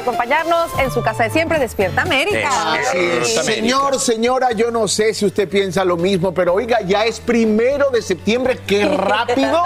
Acompañarnos en su casa de siempre, Despierta América. Así es. Señor, señora, yo no sé si usted piensa lo mismo, pero oiga, ya es primero de septiembre. Qué rápido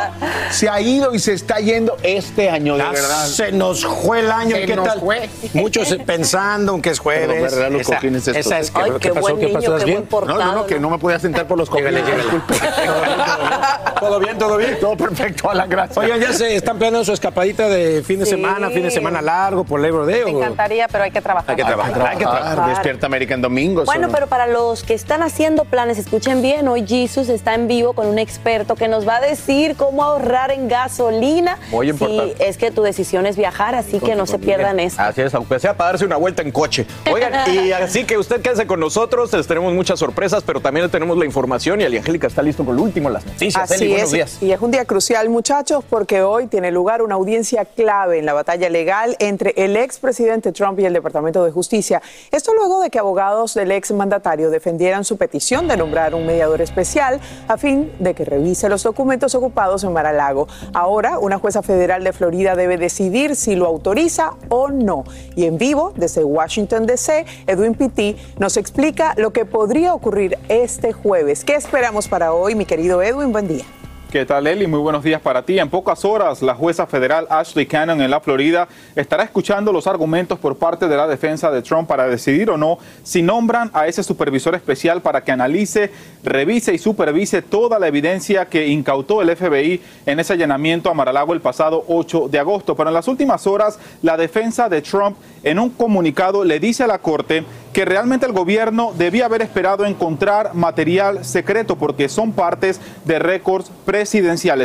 se ha ido y se está yendo este año, de Ya verdad. Se nos fue el año. Se ¿Qué nos tal? fue. Muchos pensando que es Pero me jueves. Esa- cojines estos. esa es que- Ay, ¿qué qué pasó? buen ¿Qué pasó? niño, ¿Estás qué bien? buen portado, No, no, no, que no me podía sentar por los cojines. ¿Todo bien? ¿Todo bien? Todo perfecto, a la gracia. Oigan, ya se están planeando su escapadita de fin de Sí. semana, fin de semana largo por Labor Day. Me o- encantaría, pero hay que trabajar. Hay que trabajar. Hay que trabajar. Despierta América en domingo. Bueno, solo. pero para los que están haciendo planes, escuchen bien, hoy Jesus está en vivo con un experto que nos va a decir cómo ahorrar en gasolina. Muy importante. Si es que tu decisión es viajar, así que no se pierdan eso. Así es, aunque sea para darse una vuelta en coche. Oigan, y así que usted quédese con nosotros, les tenemos muchas sorpresas, pero también le tenemos la información y Angélica está listo con lo último, las noticias. Así buenos es, días. y es un día crucial, muchachos, porque hoy tiene lugar una audiencia clave en la batalla legal entre el expresidente Trump y el Departamento de Justicia. Esto luego de que abogados del ex mandatario defendieran su petición de nombrar un mediador especial a fin de que revise los documentos ocupados en Mar-a-Lago. Ahora, una jueza federal de Florida debe decidir si lo autoriza o no. Y en vivo, desde Washington, D.C., Edwin Pitti nos explica lo que podría ocurrir este jueves. ¿Qué esperamos para hoy, mi querido Edwin? Buen día. ¿Qué tal, Eli? Muy buenos días para ti. En pocas horas, la jueza federal Ashley Cannon en la Florida estará escuchando los argumentos por parte de la defensa de Trump para decidir o no si nombran a ese supervisor especial para que analice, revise y supervise toda la evidencia que incautó el FBI en ese allanamiento a Maralago el pasado 8 de agosto. Pero en las últimas horas, la defensa de Trump en un comunicado le dice a la Corte que realmente el gobierno debía haber esperado encontrar material secreto porque son partes de récords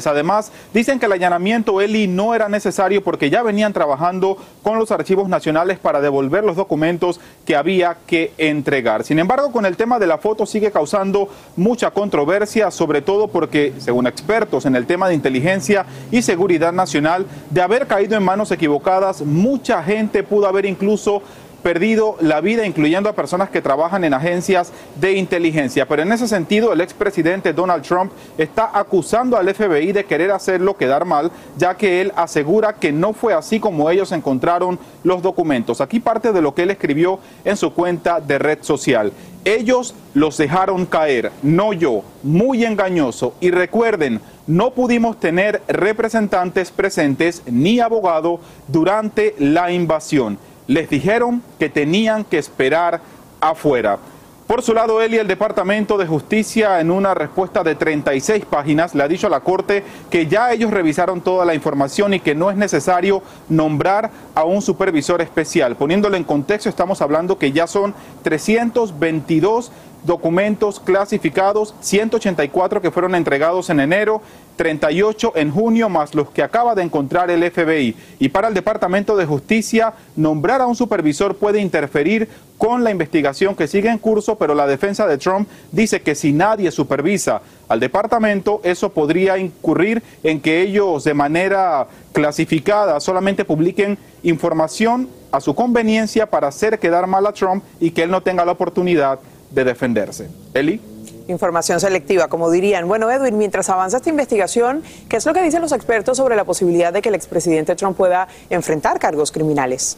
Además, dicen que el allanamiento Eli no era necesario porque ya venían trabajando con los archivos nacionales para devolver los documentos que había que entregar. Sin embargo, con el tema de la foto sigue causando mucha controversia, sobre todo porque, según expertos en el tema de inteligencia y seguridad nacional, de haber caído en manos equivocadas, mucha gente pudo haber incluso perdido la vida, incluyendo a personas que trabajan en agencias de inteligencia. Pero en ese sentido, el expresidente Donald Trump está acusando al FBI de querer hacerlo quedar mal, ya que él asegura que no fue así como ellos encontraron los documentos. Aquí parte de lo que él escribió en su cuenta de red social. Ellos los dejaron caer, no yo, muy engañoso. Y recuerden, no pudimos tener representantes presentes ni abogado durante la invasión les dijeron que tenían que esperar afuera. Por su lado, y el Departamento de Justicia, en una respuesta de 36 páginas, le ha dicho a la Corte que ya ellos revisaron toda la información y que no es necesario nombrar a un supervisor especial. Poniéndolo en contexto, estamos hablando que ya son 322 documentos clasificados, 184 que fueron entregados en enero, 38 en junio, más los que acaba de encontrar el FBI. Y para el Departamento de Justicia, nombrar a un supervisor puede interferir con la investigación que sigue en curso, pero la defensa de Trump dice que si nadie supervisa al departamento, eso podría incurrir en que ellos de manera clasificada solamente publiquen información a su conveniencia para hacer quedar mal a Trump y que él no tenga la oportunidad de defenderse. Eli. Información selectiva, como dirían. Bueno, Edwin, mientras avanza esta investigación, ¿qué es lo que dicen los expertos sobre la posibilidad de que el expresidente Trump pueda enfrentar cargos criminales?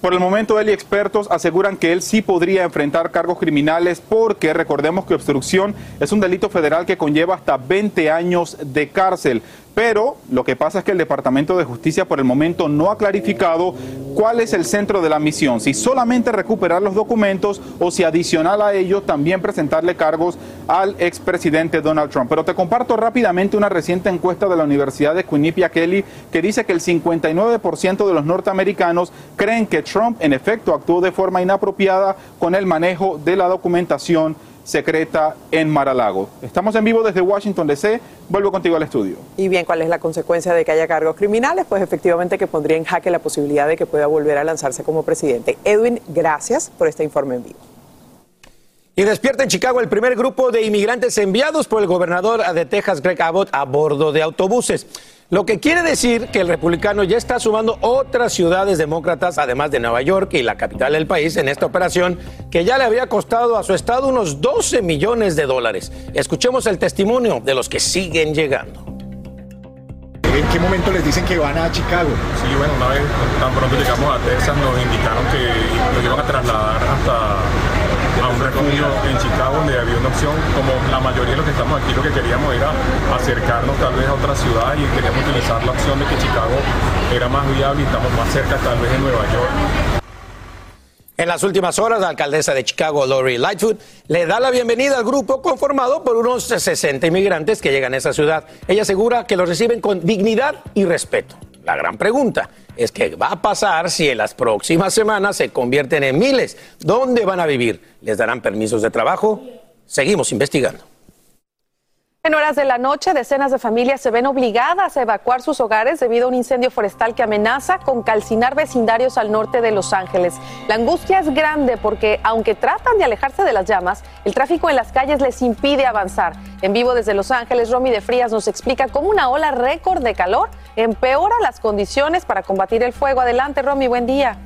Por el momento, él y expertos aseguran que él sí podría enfrentar cargos criminales porque recordemos que obstrucción es un delito federal que conlleva hasta 20 años de cárcel. Pero lo que pasa es que el Departamento de Justicia por el momento no ha clarificado cuál es el centro de la misión, si solamente recuperar los documentos o si adicional a ello también presentarle cargos al expresidente Donald Trump. Pero te comparto rápidamente una reciente encuesta de la Universidad de Quinnipiac Kelly que dice que el 59% de los norteamericanos creen que Trump en efecto actuó de forma inapropiada con el manejo de la documentación secreta en Maralago. Estamos en vivo desde Washington DC. Vuelvo contigo al estudio. Y bien, ¿cuál es la consecuencia de que haya cargos criminales? Pues efectivamente que pondría en jaque la posibilidad de que pueda volver a lanzarse como presidente. Edwin, gracias por este informe en vivo. Y despierta en Chicago el primer grupo de inmigrantes enviados por el gobernador de Texas, Greg Abbott, a bordo de autobuses. Lo que quiere decir que el republicano ya está sumando otras ciudades demócratas, además de Nueva York y la capital del país, en esta operación que ya le había costado a su estado unos 12 millones de dólares. Escuchemos el testimonio de los que siguen llegando. ¿En qué momento les dicen que van a Chicago? Sí, bueno, una vez tan pronto llegamos a Texas nos indicaron que nos iban a trasladar hasta refugio en Chicago donde había una opción, como la mayoría de los que estamos aquí lo que queríamos era acercarnos tal vez a otra ciudad y queríamos utilizar la opción de que Chicago era más viable y estamos más cerca tal vez de Nueva York. En las últimas horas, la alcaldesa de Chicago, Lori Lightfoot, le da la bienvenida al grupo conformado por unos 60 inmigrantes que llegan a esa ciudad. Ella asegura que los reciben con dignidad y respeto. La gran pregunta es qué va a pasar si en las próximas semanas se convierten en miles. ¿Dónde van a vivir? ¿Les darán permisos de trabajo? Seguimos investigando. En horas de la noche, decenas de familias se ven obligadas a evacuar sus hogares debido a un incendio forestal que amenaza con calcinar vecindarios al norte de Los Ángeles. La angustia es grande porque, aunque tratan de alejarse de las llamas, el tráfico en las calles les impide avanzar. En vivo desde Los Ángeles, Romy de Frías nos explica cómo una ola récord de calor empeora las condiciones para combatir el fuego. Adelante, Romy, buen día.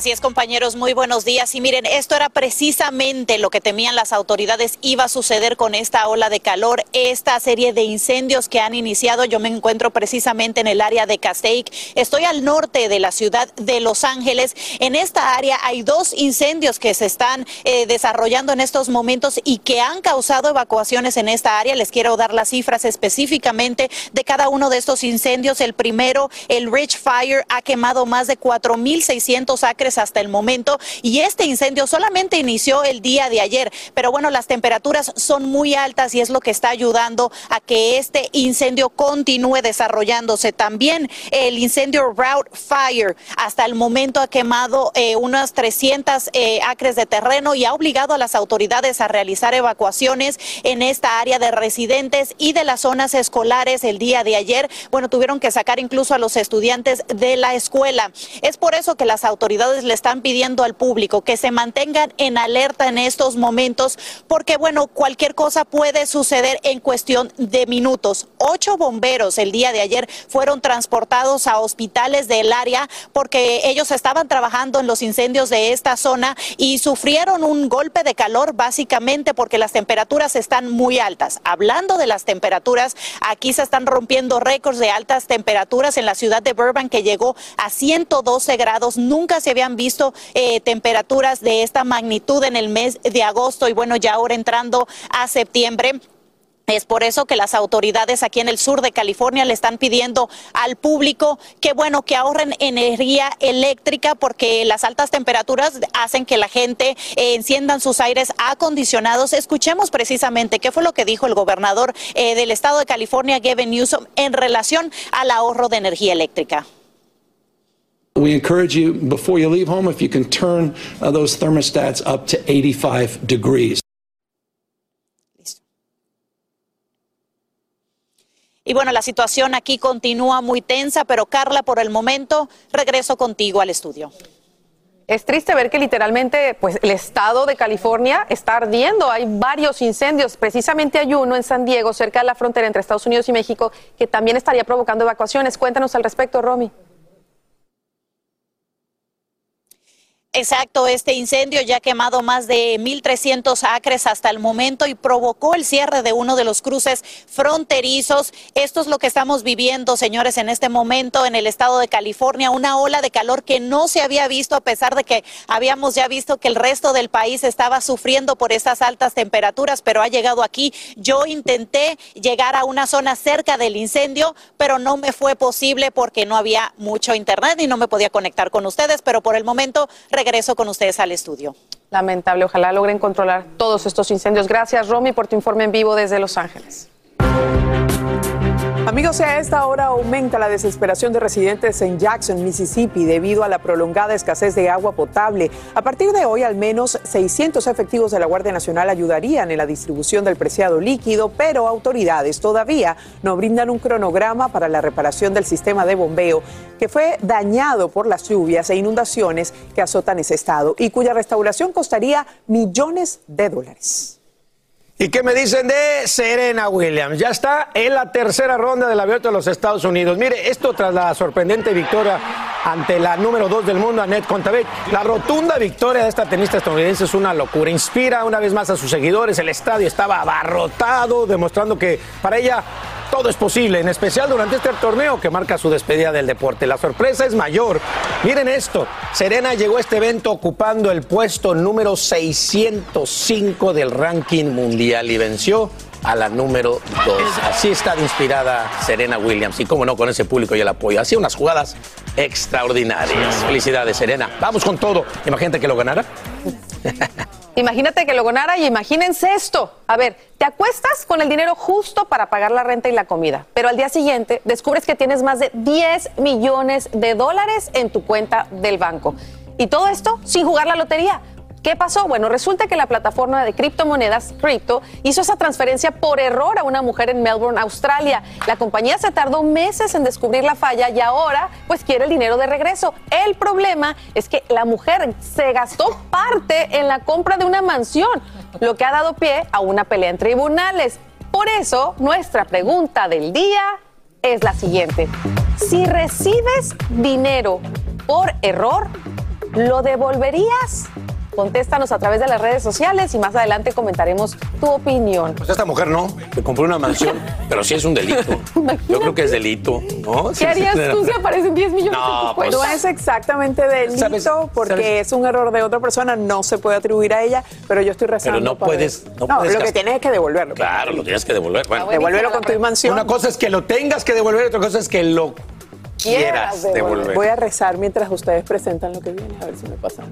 Así es, compañeros, muy buenos días. Y miren, esto era precisamente lo que temían las autoridades iba a suceder con esta ola de calor, esta serie de incendios que han iniciado. Yo me encuentro precisamente en el área de Castaic. Estoy al norte de la ciudad de Los Ángeles. En esta área hay dos incendios que se están eh, desarrollando en estos momentos y que han causado evacuaciones en esta área. Les quiero dar las cifras específicamente de cada uno de estos incendios. El primero, el Rich Fire, ha quemado más de 4.600 acres hasta el momento y este incendio solamente inició el día de ayer, pero bueno, las temperaturas son muy altas y es lo que está ayudando a que este incendio continúe desarrollándose. También el incendio Route Fire hasta el momento ha quemado eh, unas 300 eh, acres de terreno y ha obligado a las autoridades a realizar evacuaciones en esta área de residentes y de las zonas escolares el día de ayer. Bueno, tuvieron que sacar incluso a los estudiantes de la escuela. Es por eso que las autoridades le están pidiendo al público que se mantengan en alerta en estos momentos, porque bueno, cualquier cosa puede suceder en cuestión de minutos. Ocho bomberos el día de ayer fueron transportados a hospitales del área porque ellos estaban trabajando en los incendios de esta zona y sufrieron un golpe de calor básicamente porque las temperaturas están muy altas. Hablando de las temperaturas, aquí se están rompiendo récords de altas temperaturas en la ciudad de Burbank que llegó a 112 grados. Nunca se había habían visto eh, temperaturas de esta magnitud en el mes de agosto y bueno, ya ahora entrando a septiembre. Es por eso que las autoridades aquí en el sur de California le están pidiendo al público que bueno, que ahorren energía eléctrica porque las altas temperaturas hacen que la gente eh, enciendan sus aires acondicionados. Escuchemos precisamente qué fue lo que dijo el gobernador eh, del estado de California, Gavin Newsom, en relación al ahorro de energía eléctrica. We encourage you before you leave home if you can turn uh, those thermostats up to 85 degrees. Y bueno, la situación aquí continúa muy tensa, pero Carla, por el momento, regreso contigo al estudio. Es triste ver que literalmente pues, el estado de California está ardiendo. Hay varios incendios. Precisamente hay uno en San Diego, cerca de la frontera entre Estados Unidos y México, que también estaría provocando evacuaciones. Cuéntanos al respecto, Romy. Exacto, este incendio ya ha quemado más de 1.300 acres hasta el momento y provocó el cierre de uno de los cruces fronterizos. Esto es lo que estamos viviendo, señores, en este momento en el estado de California, una ola de calor que no se había visto a pesar de que habíamos ya visto que el resto del país estaba sufriendo por estas altas temperaturas, pero ha llegado aquí. Yo intenté llegar a una zona cerca del incendio, pero no me fue posible porque no había mucho internet y no me podía conectar con ustedes, pero por el momento regreso con ustedes al estudio. Lamentable, ojalá logren controlar todos estos incendios. Gracias, Romy, por tu informe en vivo desde Los Ángeles. Amigos, a esta hora aumenta la desesperación de residentes en Jackson, Mississippi, debido a la prolongada escasez de agua potable. A partir de hoy, al menos 600 efectivos de la Guardia Nacional ayudarían en la distribución del preciado líquido, pero autoridades todavía no brindan un cronograma para la reparación del sistema de bombeo que fue dañado por las lluvias e inundaciones que azotan ese estado y cuya restauración costaría millones de dólares. ¿Y qué me dicen de Serena Williams? Ya está en la tercera ronda del abierto de los Estados Unidos. Mire, esto tras la sorprendente victoria ante la número dos del mundo, Annette Kontaveit. La rotunda victoria de esta tenista estadounidense es una locura. Inspira una vez más a sus seguidores. El estadio estaba abarrotado, demostrando que para ella todo es posible, en especial durante este torneo que marca su despedida del deporte. La sorpresa es mayor. Miren esto, Serena llegó a este evento ocupando el puesto número 605 del ranking mundial y venció a la número 2. Así está inspirada Serena Williams y cómo no con ese público y el apoyo. Hacía unas jugadas extraordinarias. Felicidades Serena. Vamos con todo. Imagínate que lo ganara. Imagínate que lo ganara y imagínense esto. A ver, te acuestas con el dinero justo para pagar la renta y la comida, pero al día siguiente descubres que tienes más de 10 millones de dólares en tu cuenta del banco. Y todo esto sin jugar la lotería. ¿Qué pasó? Bueno, resulta que la plataforma de criptomonedas Crypto hizo esa transferencia por error a una mujer en Melbourne, Australia. La compañía se tardó meses en descubrir la falla y ahora pues quiere el dinero de regreso. El problema es que la mujer se gastó parte en la compra de una mansión, lo que ha dado pie a una pelea en tribunales. Por eso, nuestra pregunta del día es la siguiente. Si recibes dinero por error, ¿lo devolverías? Contéstanos a través de las redes sociales y más adelante comentaremos tu opinión. Pues esta mujer no, que compró una mansión, pero sí es un delito. Yo creo que es delito, ¿no? ¿Qué harías tú si aparecen 10 millones No, en tu pues-? No es exactamente delito ¿Sabes? porque ¿Sabes? es un error de otra persona, no se puede atribuir a ella, pero yo estoy rezando. Pero no para puedes- no No, puedes lo que tienes es que devolverlo. Claro, lo tienes que devolver. Bueno, Devuélvelo con tu mansión. Una cosa es que lo tengas que devolver, otra cosa es que lo quieras devolver. Voy a rezar mientras ustedes presentan lo que viene, a ver si me pasa.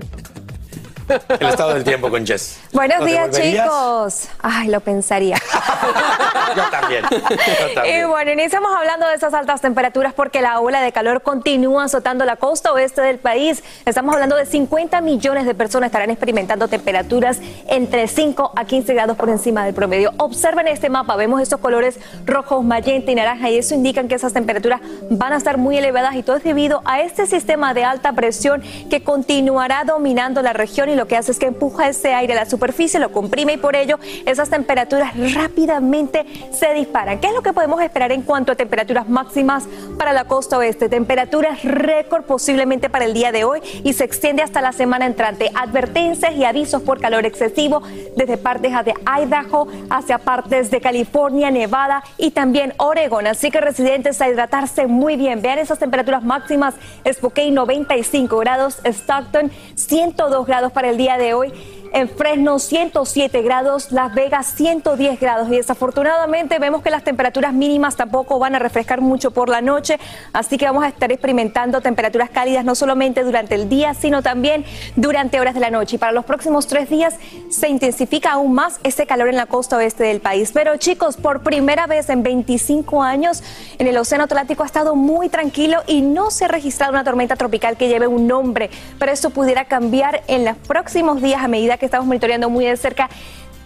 El estado del tiempo con Jess. Buenos ¿Lo días, chicos. Ay, lo pensaría. Yo también. Yo Y bueno, iniciamos hablando de esas altas temperaturas porque la ola de calor continúa azotando la costa oeste del país. Estamos hablando de 50 millones de personas estarán experimentando temperaturas entre 5 a 15 grados por encima del promedio. Observen este mapa, vemos estos colores rojos, magenta y naranja y eso indican que esas temperaturas van a estar muy elevadas y todo es debido a este sistema de alta presión que continuará dominando la región y lo que hace es que empuja ese aire a la superficie, lo comprime y por ello esas temperaturas rápidamente se disparan. ¿Qué es lo que podemos esperar en cuanto a temperaturas máximas para la costa oeste? Temperaturas récord posiblemente para el día de hoy y se extiende hasta la semana entrante. Advertencias y avisos por calor excesivo desde partes de Idaho hacia partes de California, Nevada y también Oregon. Así que residentes a hidratarse muy bien. Vean esas temperaturas máximas. Spokane 95 grados, Stockton 102 grados para el día de hoy. En Fresno 107 grados, Las Vegas 110 grados y desafortunadamente vemos que las temperaturas mínimas tampoco van a refrescar mucho por la noche, así que vamos a estar experimentando temperaturas cálidas no solamente durante el día, sino también durante horas de la noche. Y para los próximos tres días se intensifica aún más ese calor en la costa oeste del país. Pero chicos, por primera vez en 25 años en el Océano Atlántico ha estado muy tranquilo y no se ha registrado una tormenta tropical que lleve un nombre, pero eso pudiera cambiar en los próximos días a medida que estamos monitoreando muy de cerca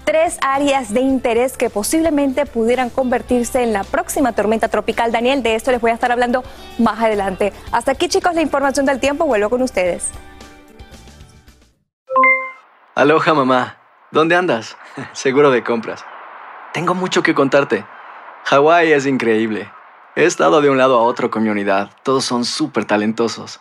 tres áreas de interés que posiblemente pudieran convertirse en la próxima tormenta tropical. Daniel, de esto les voy a estar hablando más adelante. Hasta aquí, chicos, la información del tiempo. Vuelvo con ustedes. Aloha, mamá. ¿Dónde andas? Seguro de compras. Tengo mucho que contarte. Hawái es increíble. He estado de un lado a otro con mi unidad. Todos son súper talentosos.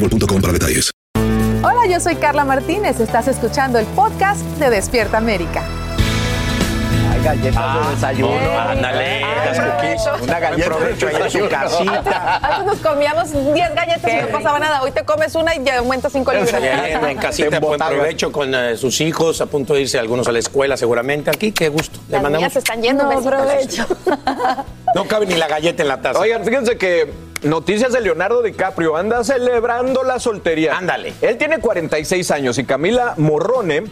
boostmobile.com para detalles. Hola, yo soy Carla Martínez. Estás escuchando el podcast de Despierta América. Hay galletas de desayuno. Ándale. Una galleta de provecho ahí en su casita. Antes nos comíamos 10 galletas y no pasaba nada. Hoy te comes una y ya aumentas 5 libras. Bien, en casita, buen provecho con eh, sus hijos, a punto de irse algunos a la escuela seguramente. Aquí, qué gusto. Le Las mandamos. se están yendo. No, provecho. No cabe ni la galleta en la taza. Oigan, fíjense que noticias de Leonardo DiCaprio anda celebrando la soltería. Ándale. Él tiene 46 años y Camila Morrone,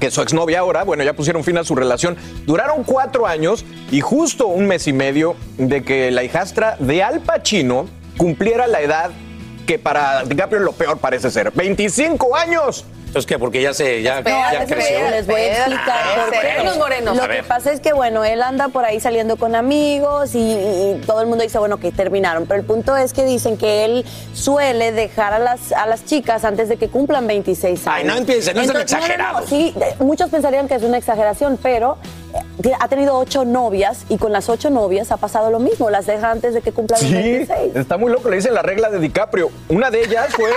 que es su exnovia ahora, bueno, ya pusieron fin a su relación. Duraron cuatro años y justo un mes y medio de que la hijastra de Al Pacino cumpliera la edad que para DiCaprio lo peor parece ser. ¡25 años! Entonces, ¿qué? Porque ya se, ya, ya Espérate, creció. Les voy a explicar. Ah, por qué. morenos, morenos. Lo A que pasa es que, bueno, él anda por ahí saliendo con amigos y, y todo el mundo dice, bueno, que terminaron. Pero el punto es que dicen que él suele dejar a las, a las chicas antes de que cumplan 26 años. Ay, no empiecen, no sean exagerados. sí, de- muchos pensarían que es una exageración, pero ha tenido ocho novias y con las ocho novias ha pasado lo mismo. Las deja antes de que cumplan los Sí, 26. está muy loco, le dicen la regla de DiCaprio. Una de ellas fue,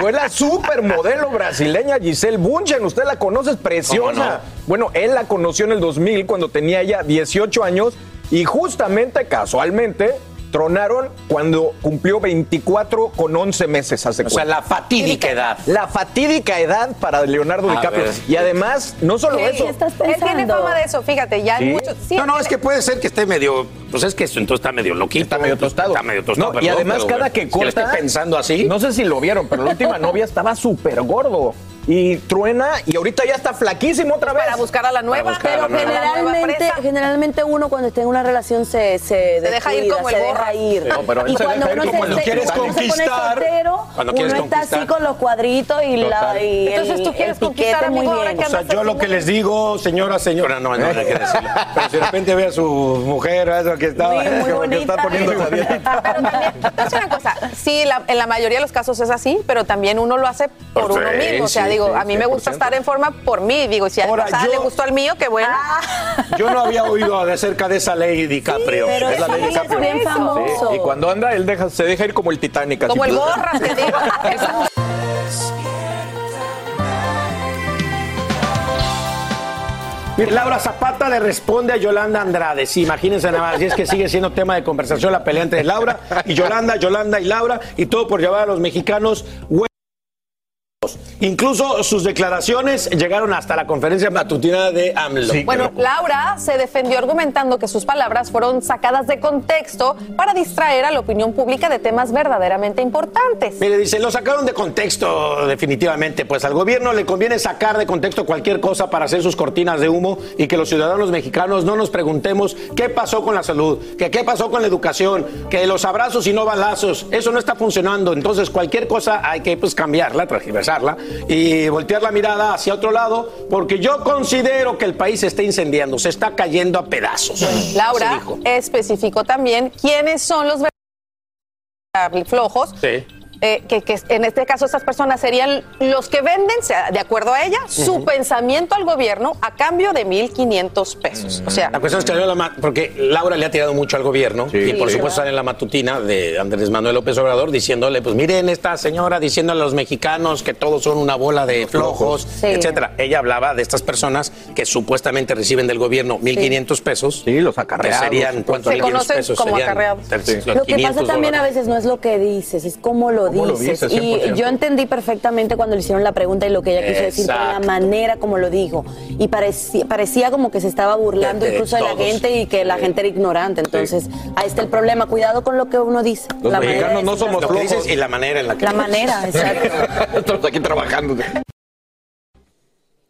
fue la supermodelo brasileña Giselle Bunchen. Usted la conoce, es preciosa. Bueno, él la conoció en el 2000 cuando tenía ya 18 años y justamente, casualmente, tronaron cuando cumplió 24 con 11 meses hace O sea, la fatídica edad. La fatídica edad para Leonardo A DiCaprio. ver. Y además, no solo ¿Qué eso. estás Él tiene fama de eso, fíjate, ya hay muchos. sí, no, no, es que puede ser que esté medio. Pues es que eso entonces está medio loquito. Está medio tostado. Está medio tostado. No, y además, pero, cada que corta. estoy pensando así. No sé si lo vieron, pero la última novia estaba súper gordo. Y truena, y ahorita ya está flaquísimo otra vez. Para buscar a la nueva. a la Pero nueva. generalmente, presa. generalmente uno cuando está en una relación se, se, deja ir descuida, como se el deja borra. ir. No, pero y se cuando deja uno se, se- quieres cuando se pone conquistar, soltero, cuando uno quieres está conquistar. así con los cuadritos y, la, Total. y el, Entonces, ¿tú quieres conquistar, bien. que O sea, yo lo que les digo, señora, señora, no, no, no hay que decirlo. Pero si de repente ve a su mujer, a eso que está, Muy, muy que- que bonita. está poniendo esa dieta. Pero también, a decir una cosa, sí, la- en la mayoría de los casos es así, pero también uno lo hace por Pues uno mismo. O sea, digo, sí, a mí me gusta 100%. estar en forma por mí. Digo, si a Ahora, la pasada yo- le gustó al mío, qué bueno. Yo no había oído de cerca de esa ley DiCaprio. pero es la ley DiCaprio. es bien famoso. Sí, y cuando anda, él deja, se deja ir como el Titanic. Como el borras, te digo. Laura Zapata le responde a Yolanda Andrade. Sí, imagínense nada más. Y es que sigue siendo tema de conversación la pelea entre Laura y Yolanda, Yolanda y Laura, y todo por llevar a los mexicanos Incluso sus declaraciones llegaron hasta la conferencia matutina de AMLO. bueno, Laura se defendió argumentando que sus palabras fueron sacadas de contexto para distraer a la opinión pública de temas verdaderamente importantes. Mire, dice, lo sacaron de contexto definitivamente, pues al gobierno le conviene sacar de contexto cualquier cosa para hacer sus cortinas de humo y que los ciudadanos mexicanos no nos preguntemos qué pasó con la salud, que qué pasó con la educación, que los abrazos y no balazos, eso no está funcionando. Entonces cualquier cosa hay que pues cambiarla, transversarla y voltear la mirada hacia otro lado, porque yo considero que el país se está incendiando, se está cayendo a pedazos. Laura especificó también quiénes son los flojos. Sí. Eh, que, que, en este caso estas personas serían los que venden, de acuerdo a ella, su pensamiento al gobierno a cambio de 1.500 pesos. O sea, la cuestión es que la porque Laura le ha tirado mucho al gobierno Sí. y por Sí, supuesto ¿verdad? sale en la matutina de Andrés Manuel López Obrador diciéndole, pues miren esta señora diciéndole a los mexicanos que todos son una bola de flojos, Sí. etcétera. Ella hablaba de estas personas que supuestamente reciben del gobierno 1.500 pesos. Sí, los acarreados. serían, ¿cuántos Se 1.500 conocen pesos? como Serían acarreados. los Lo que 500 pasa también a veces no es lo que dices, es cómo lo lo dices. dices, y 100%. yo entendí perfectamente cuando le hicieron la pregunta y lo que ella quiso decir, la manera como lo dijo. Y parecía, parecía como que se estaba burlando De- de incluso de la gente y que la gente era ignorante. Entonces, ahí está el problema. Cuidado con lo que uno dice. Los La manera mexicanos no somos flojos y la manera en la que La manera, exacto. Estamos aquí trabajando.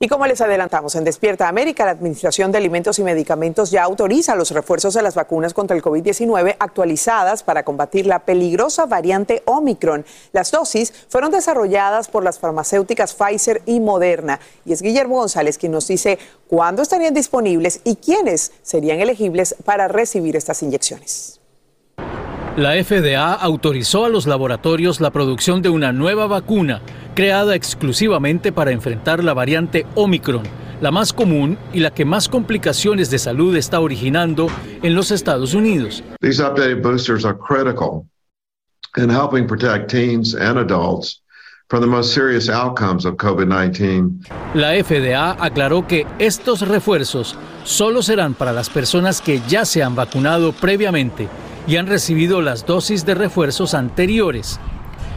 Y como les adelantamos en Despierta América, la Administración de Alimentos y Medicamentos ya autoriza los refuerzos de las vacunas contra el COVID-19 actualizadas para combatir la peligrosa variante Omicron. Las dosis fueron desarrolladas por las farmacéuticas Pfizer y Moderna. Y es Guillermo González quien nos dice cuándo estarían disponibles y quiénes serían elegibles para recibir estas inyecciones. La FDA autorizó a los laboratorios la producción de una nueva vacuna creada exclusivamente para enfrentar la variante Omicron, la más común y la que más complicaciones de salud está originando en los Estados Unidos. These updated boosters are critical in helping protect teens and adults from the most serious outcomes of COVID 19. La FDA aclaró que estos refuerzos solo serán para las personas que ya se han vacunado previamente y han recibido las dosis de refuerzos anteriores.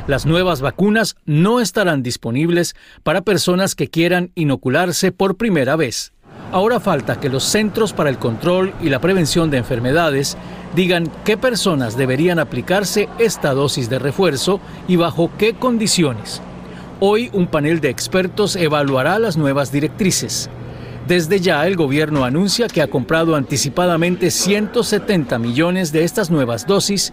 Las nuevas vacunas no estarán disponibles para personas que quieran inocularse por primera vez. Ahora falta que los Centros para el Control y la Prevención de Enfermedades digan qué personas deberían aplicarse esta dosis de refuerzo y bajo qué condiciones. Hoy un panel de expertos evaluará las nuevas directrices. Desde ya el gobierno anuncia que ha comprado anticipadamente 170 millones de estas nuevas dosis.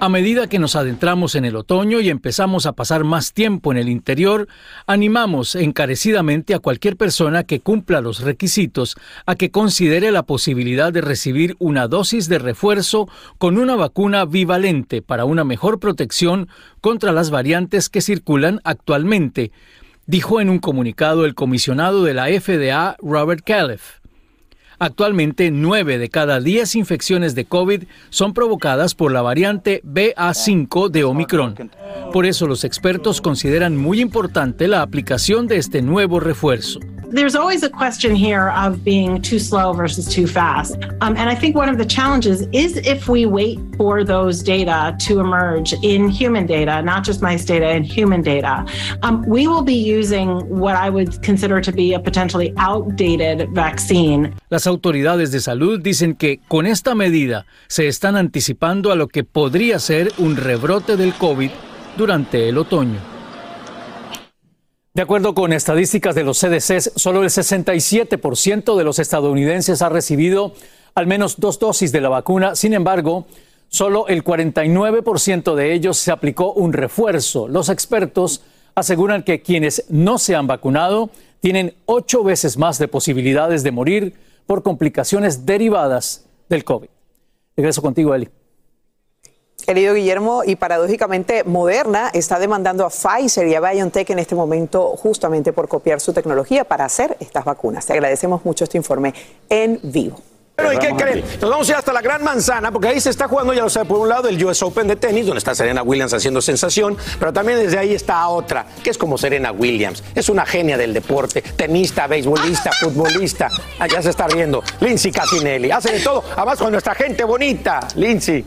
A medida que nos adentramos en el otoño y empezamos a pasar más tiempo en el interior, animamos encarecidamente a cualquier persona que cumpla los requisitos a que considere la posibilidad de recibir una dosis de refuerzo con una vacuna bivalente para una mejor protección contra las variantes que circulan actualmente, dijo en un comunicado el comisionado de la FDA, Robert Califf. Actualmente, 9 de cada 10 infecciones de COVID son provocadas por la variante BA5 de Omicron. Por eso los expertos consideran muy importante la aplicación de este nuevo refuerzo. There's always a question here of being too slow versus too fast. Um, and I think one of the challenges is if we wait for those data to emerge in human data, not just mice data, in human data, um, we will be using what I would consider to be a potentially outdated vaccine. Las autoridades de salud dicen que con esta medida se están anticipando a lo que podría ser un rebrote del COVID durante el otoño. De acuerdo con estadísticas de los CDCs, solo el 67% de los estadounidenses ha recibido al menos dos dosis de la vacuna. Sin embargo, solo el 49% de ellos se aplicó un refuerzo. Los expertos aseguran que quienes no se han vacunado tienen ocho veces más de posibilidades de morir por complicaciones derivadas del COVID. Regreso contigo, Eli. Querido Guillermo, y paradójicamente Moderna está demandando a Pfizer y a BioNTech en este momento justamente por copiar su tecnología para hacer estas vacunas. Te agradecemos mucho este informe en vivo. Bueno, ¿y qué creen? Nos vamos a ir hasta la Gran Manzana, porque ahí se está jugando, ya lo sabe, por un lado el US Open de tenis, donde está Serena Williams haciendo sensación, pero también desde ahí está otra, que es como Serena Williams. Es una genia del deporte, tenista, beisbolista, futbolista. Allá Ah, se está riendo. Lindsay Casinelli, hace de todo, además con nuestra gente bonita. Lindsay.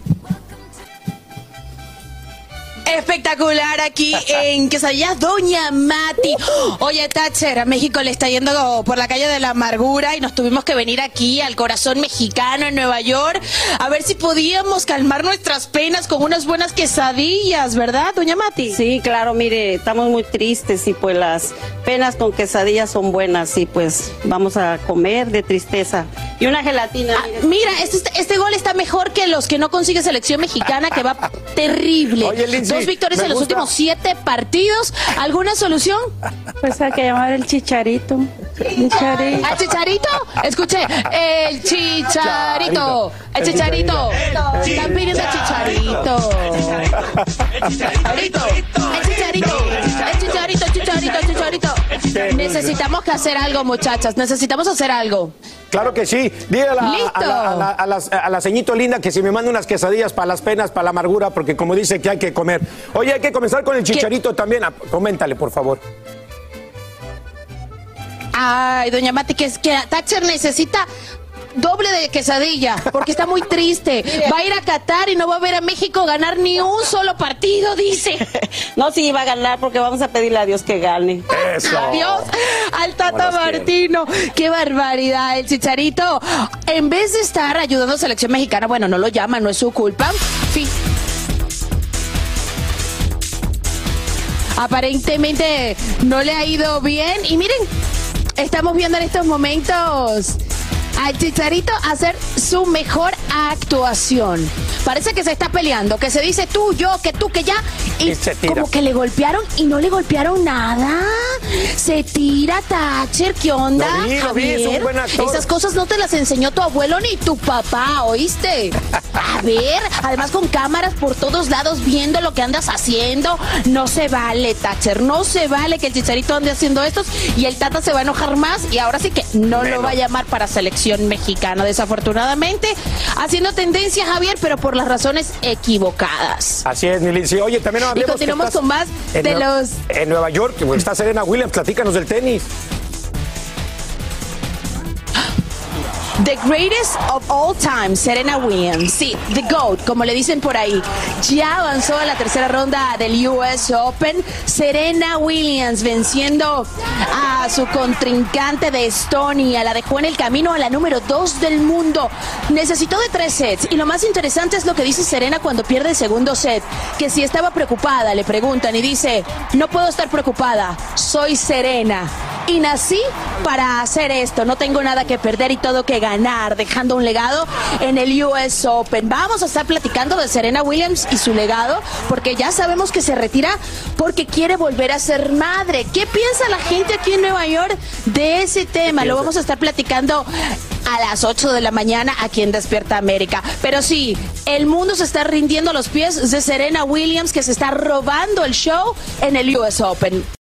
Espectacular aquí en Quesadillas Doña Mati. Oye, Thatcher, a México le está yendo por la calle de la amargura y nos tuvimos que venir aquí al corazón mexicano en Nueva York a ver si podíamos calmar nuestras penas con unas buenas quesadillas, ¿verdad, Doña Mati? Sí, claro, mire, estamos muy tristes y pues las penas con quesadillas son buenas y pues vamos a comer de tristeza. Y una gelatina. Ah, mira, este, este gol está mejor que los que no consigue selección mexicana, que va terrible. Oye, Lindsay, Dos victorias en los últimos siete partidos. ¿Alguna solución? Pues hay que llamar el chicharito. Chicharito. ¿Al chicharito? Escuche, el chicharito. El chicharito. Están pidiendo el chicharito. El chicharito. El chicharito. El chicharito, el chicharito, el chicharito. Necesitamos que hacer algo, muchachas. Necesitamos hacer algo. Claro que sí. Dile a la, a la, a la- a las- a la ceñito linda que si me manda unas quesadillas para las penas, para la amargura, porque como dice que hay que comer. Oye, hay que comenzar con el chicharito también. Ah, Coméntale, por favor. Ay, doña Mati, que es que Thatcher necesita doble de quesadilla, porque está muy triste. Va a ir a Qatar y no va a ver a México ganar ni un solo partido, dice. No, sí, va a ganar porque vamos a pedirle a Dios que gane. Eso. Adiós al Tata Martino. Qué barbaridad. El chicharito, en vez de estar ayudando a selección mexicana, bueno, no lo llaman, no es su culpa. Fi- Aparentemente no le ha ido bien. Y miren, estamos viendo en estos momentos al Chicharito hacer su mejor actuación. Parece que se está peleando, que se dice tú, yo, que tú, que ya. Y, Y se tira. como que le golpearon y no le golpearon nada. Se tira Thatcher, ¿qué onda? Lo vi, lo vi, es un Javier? buen actor. Esas cosas no te las enseñó tu abuelo ni tu papá, ¿oíste? A ver, además con cámaras por todos lados viendo lo que andas haciendo. No se vale, Thatcher, no se vale que el Chicharito ande haciendo esto y el Tata se va a enojar más y ahora sí que no lo va a llamar para selección mexicana, desafortunadamente. Haciendo tendencia, Javier, pero por las razones equivocadas. Así es, mi Lindsay. Oye, también hablemos que continuamos con más de los- En Nueva York, está Serena Williams. Platícanos del tenis. The greatest of all time, Serena Williams. Sí, The GOAT, como le dicen por ahí. Ya avanzó a la tercera ronda del US Open. Serena Williams venciendo a su contrincante de Estonia. La dejó en el camino a la número 2 del mundo. Necesitó de tres sets. Y lo más interesante es lo que dice Serena cuando pierde el segundo set. Que si estaba preocupada, le preguntan y dice, no puedo estar preocupada, soy Serena. Y nací para hacer esto. No tengo nada que perder y todo que ganar, dejando un legado en el US Open. Vamos a estar platicando de Serena Williams y su legado, porque ya sabemos que se retira porque quiere volver a ser madre. ¿Qué piensa la gente aquí en Nueva York de ese tema? Lo vamos a estar platicando a las 8 de la mañana aquí en Despierta América. Pero sí, el mundo se está rindiendo a los pies de Serena Williams, que se está robando el show en el US Open.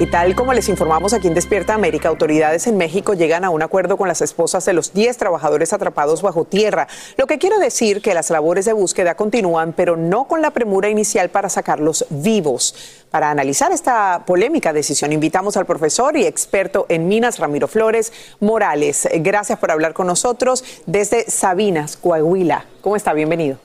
Y tal como les informamos aquí en Despierta América, autoridades en México llegan a un acuerdo con las esposas de los 10 trabajadores atrapados bajo tierra, lo que quiere decir que las labores de búsqueda continúan, pero no con la premura inicial para sacarlos vivos. Para analizar esta polémica decisión, invitamos al profesor y experto en minas Ramiro Flores Morales. Gracias por hablar con nosotros desde Sabinas, Coahuila. ¿Cómo está? Bienvenido.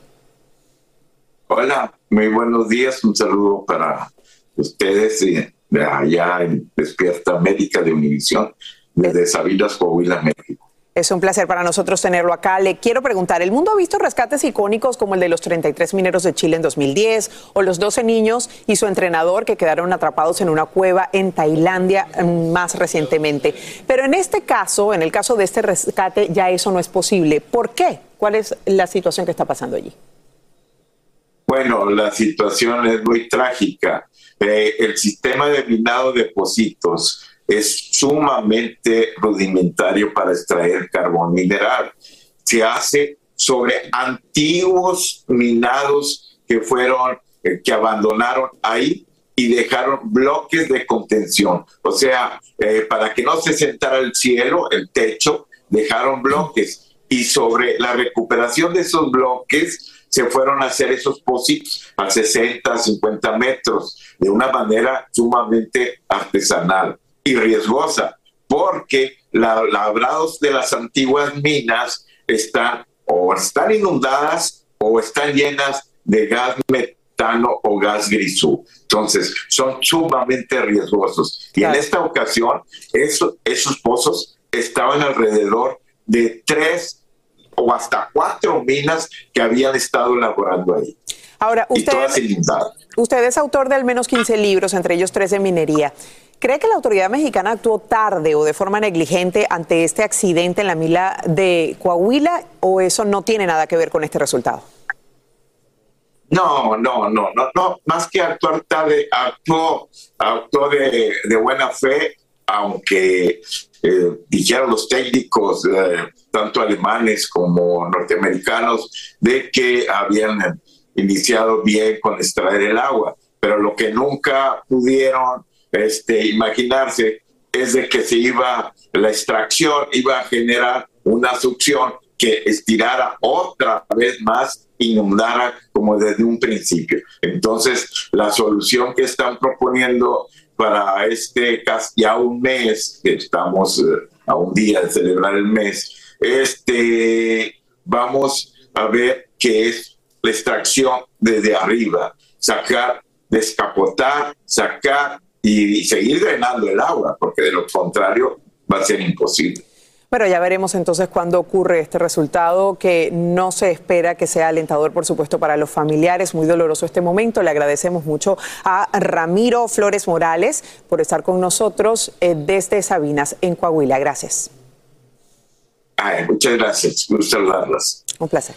Hola, muy buenos días. Un saludo para ustedes y allá en Despierta Médica de Univisión, desde Sabinas, Coahuila, México. Es un placer para nosotros tenerlo acá. Le quiero preguntar, ¿el mundo ha visto rescates icónicos como el de los 33 mineros de Chile en 2010 o los 12 niños y su entrenador que quedaron atrapados en una cueva en Tailandia mm, más recientemente? Pero en este caso, en el caso de este rescate, ya eso no es posible. ¿Por qué? ¿Cuál es la situación que está pasando allí? Bueno, la situación es muy trágica. Eh, el sistema de minado de depósitos es sumamente rudimentario para extraer carbón mineral. Se hace sobre antiguos minados que fueron, eh, que abandonaron ahí y dejaron bloques de contención. O sea, eh, para que no se sentara el cielo, el techo, dejaron bloques. Y sobre la recuperación de esos bloques, se fueron a hacer esos pocitos a 60, 50 metros de una manera sumamente artesanal y riesgosa, porque los labrados de las antiguas minas están o están inundadas o están llenas de gas metano o gas grisú. Entonces, son sumamente riesgosos. Y en esta ocasión, esos pozos estaban alrededor de tres o hasta cuatro minas que habían estado elaborando ahí. Ahora, usted, usted es autor de al menos 15 libros, entre ellos tres de minería. ¿Cree que la autoridad mexicana actuó tarde o de forma negligente ante este accidente en la mila de Coahuila o eso no tiene nada que ver con este resultado? No, no, no, no, no. Más que actuar tarde, actuó, actuó de, de buena fe, aunque eh, dijeron los técnicos, eh, tanto alemanes como norteamericanos, de que habían iniciado bien con extraer el agua, pero lo que nunca pudieron este, imaginarse es de que se iba, la extracción iba a generar una succión que estirara otra vez más, inundara como desde un principio. Entonces, la solución que están proponiendo para este casi ya un mes, que estamos eh, a un día de celebrar el mes, este, vamos a ver qué es la extracción desde arriba, sacar, descapotar, sacar y seguir drenando el agua, porque de lo contrario va a ser imposible. Pero ya veremos entonces cuándo ocurre este resultado que no se espera que sea alentador, por supuesto, para los familiares. Muy doloroso este momento. Le agradecemos mucho a Ramiro Flores Morales por estar con nosotros eh, desde Sabinas, en Coahuila. Gracias. Ay, muchas gracias. Saludarlas. Un placer.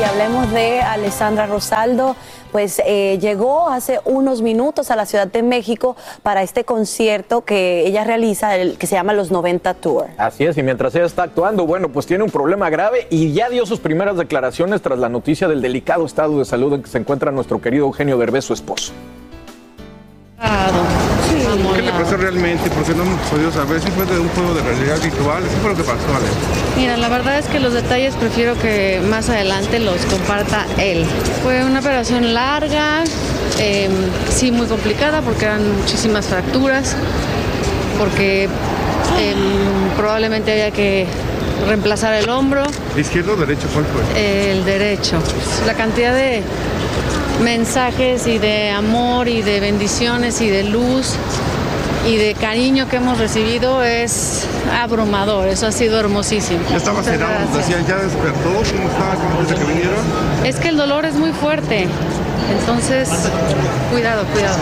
Y hablemos de Alessandra Rosaldo pues eh, llegó hace unos minutos a la Ciudad de México para este concierto que ella realiza, el, que se llama Los 90 Tour. Así es, y mientras ella está actuando, bueno, pues tiene un problema grave y ya dio sus primeras declaraciones tras la noticia del delicado estado de salud en que se encuentra nuestro querido Eugenio Derbez, su esposo. ¿Qué le pasó realmente? Porque no hemos podido saber si fue de un juego de realidad virtual. ¿Qué fue lo que pasó, Ale? Mira, la verdad es que los detalles prefiero que más adelante los comparta él. Fue una operación larga, em, sí muy complicada porque eran muchísimas fracturas, porque em, probablemente había que reemplazar el hombro. ¿Izquierdo o derecho? ¿Cuál fue? El derecho. La cantidad de mensajes y de amor y de bendiciones y de luz y de cariño que hemos recibido es abrumador. Eso ha sido hermosísimo. Ya estaba gracias. decían, ya despertó, ¿cómo estaba antes de que vinieron? Es que el dolor es muy fuerte. Entonces, cuidado, cuidado.